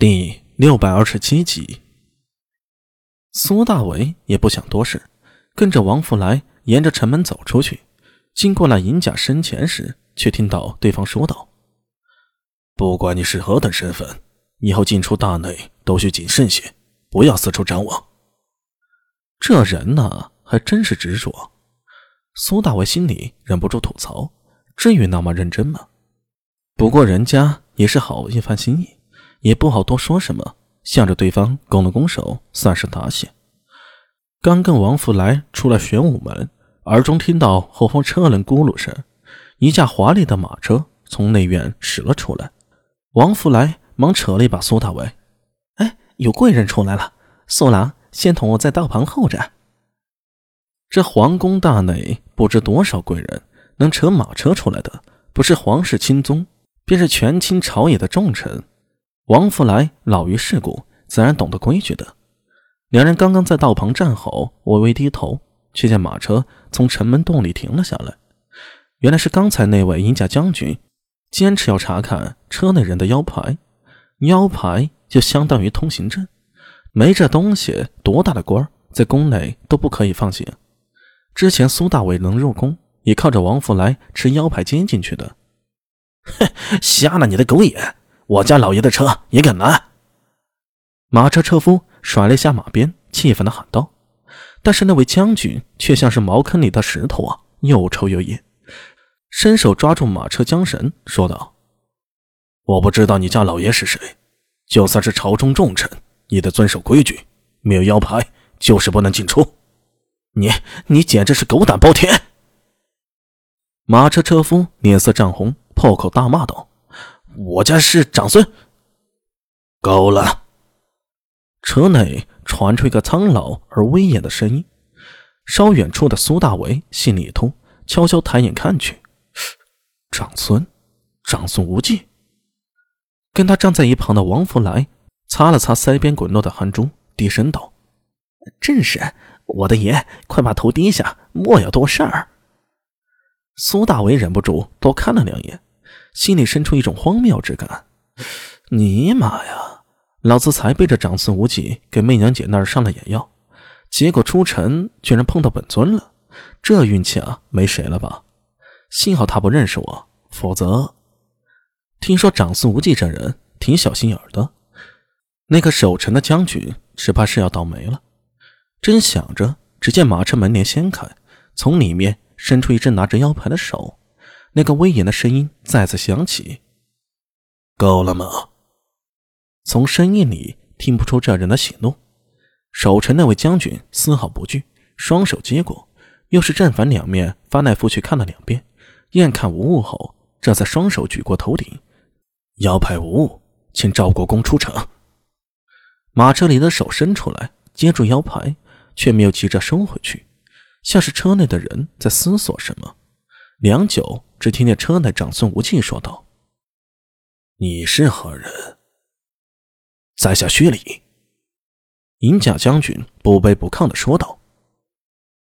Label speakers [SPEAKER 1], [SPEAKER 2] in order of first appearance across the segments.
[SPEAKER 1] 第六百二十七集，苏大伟也不想多事，跟着王福来沿着城门走出去。经过那银甲身前时，却听到对方说道：“
[SPEAKER 2] 不管你是何等身份，以后进出大内都需谨慎些，不要四处张望。”
[SPEAKER 1] 这人呢，还真是执着。苏大伟心里忍不住吐槽：“至于那么认真吗？”不过人家也是好一番心意。也不好多说什么，向着对方拱了拱手，算是答谢。刚跟王福来出了玄武门，耳中听到后方车轮咕噜声，一架华丽的马车从内院驶了出来。王福来忙扯了一把苏大伟：“哎，有贵人出来了，苏郎先同我在道旁候着。”这皇宫大内不知多少贵人，能扯马车出来的，不是皇室亲宗，便是权倾朝野的重臣。王福来老于世故，自然懂得规矩的。两人刚刚在道旁站好，微微低头，却见马车从城门洞里停了下来。原来是刚才那位银甲将军坚持要查看车内人的腰牌，腰牌就相当于通行证，没这东西，多大的官在宫内都不可以放行。之前苏大伟能入宫，也靠着王福来持腰牌接进去的。
[SPEAKER 2] 哼，瞎了你的狗眼！我家老爷的车也敢拦？
[SPEAKER 1] 马车车夫甩了一下马鞭，气愤的喊道。但是那位将军却像是茅坑里的石头啊，又臭又硬，伸手抓住马车缰绳，说道：“
[SPEAKER 2] 我不知道你家老爷是谁，就算是朝中重臣，也得遵守规矩，没有腰牌就是不能进出。你，你简直是狗胆包天！”
[SPEAKER 1] 马车车夫脸色涨红，破口大骂道。
[SPEAKER 2] 我家是长孙。够了！
[SPEAKER 1] 车内传出一个苍老而威严的声音。稍远处的苏大为心里一突，悄悄抬眼看去，长孙，长孙无忌。跟他站在一旁的王福来擦了擦腮边滚落的汗珠，低声道：“正是，我的爷，快把头低下，莫要多事儿。”苏大为忍不住多看了两眼。心里生出一种荒谬之感。尼玛呀！老子才背着长孙无忌给媚娘姐那儿上了眼药，结果出城居然碰到本尊了。这运气啊，没谁了吧？幸好他不认识我，否则……听说长孙无忌这人挺小心眼的，那个守城的将军只怕是要倒霉了。正想着，只见马车门帘掀开，从里面伸出一只拿着腰牌的手。那个威严的声音再次响起：“
[SPEAKER 2] 够了吗？”
[SPEAKER 1] 从声音里听不出这人的喜怒。守城那位将军丝毫不惧，双手接过，又是正反两面翻来覆去看了两遍，验看无误后，这才双手举过头顶：“
[SPEAKER 2] 腰牌无误，请赵国公出城。”
[SPEAKER 1] 马车里的手伸出来接住腰牌，却没有急着收回去，像是车内的人在思索什么。良久。只听见车内长孙无忌说道：“
[SPEAKER 2] 你是何人？”在下薛礼。
[SPEAKER 1] 银甲将军不卑不亢的说道：“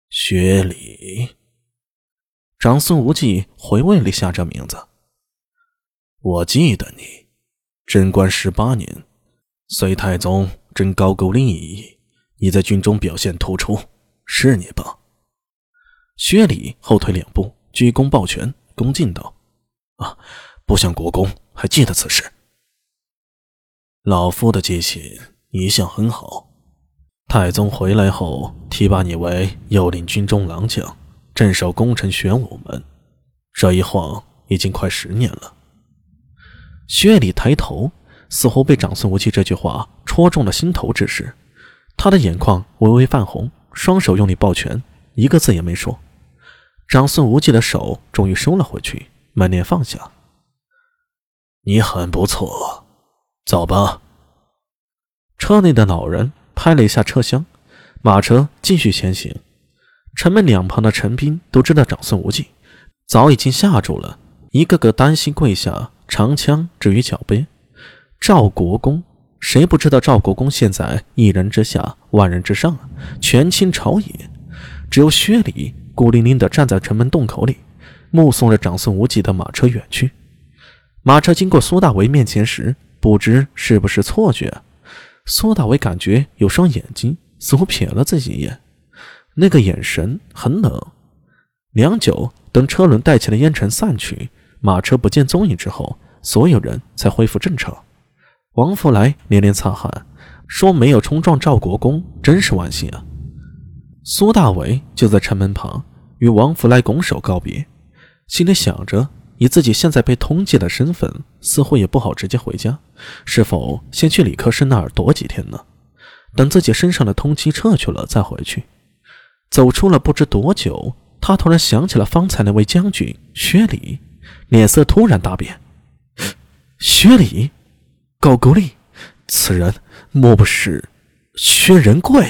[SPEAKER 2] 薛礼。”
[SPEAKER 1] 长孙无忌回味了一下这名字。
[SPEAKER 2] 我记得你，贞观十八年，隋太宗征高句丽一你在军中表现突出，是你吧？
[SPEAKER 1] 薛礼后退两步，鞠躬抱拳。恭敬道：“
[SPEAKER 2] 啊，不想国公还记得此事。老夫的记性一向很好。太宗回来后，提拔你为右领军中郎将，镇守功臣玄武门。这一晃已经快十年了。”
[SPEAKER 1] 薛礼抬头，似乎被长孙无忌这句话戳中了心头之时，他的眼眶微微泛红，双手用力抱拳，一个字也没说。长孙无忌的手终于收了回去，门帘放下。
[SPEAKER 2] 你很不错，走吧。
[SPEAKER 1] 车内的老人拍了一下车厢，马车继续前行。城门两旁的陈兵都知道长孙无忌早已经吓住了，一个个担心跪下，长枪置于脚边。赵国公，谁不知道赵国公现在一人之下，万人之上，权倾朝野？只有薛礼。孤零零地站在城门洞口里，目送着长孙无忌的马车远去。马车经过苏大为面前时，不知是不是错觉，苏大为感觉有双眼睛似乎瞥了自己一眼，那个眼神很冷。良久，等车轮带起的烟尘散去，马车不见踪影之后，所有人才恢复正常。王福来连连擦汗，说：“没有冲撞赵国公，真是万幸啊！”苏大为就在城门旁与王福来拱手告别，心里想着：以自己现在被通缉的身份，似乎也不好直接回家，是否先去李克生那儿躲几天呢？等自己身上的通缉撤去了再回去。走出了不知多久，他突然想起了方才那位将军薛礼，脸色突然大变。薛礼，高句丽，此人莫不是薛仁贵？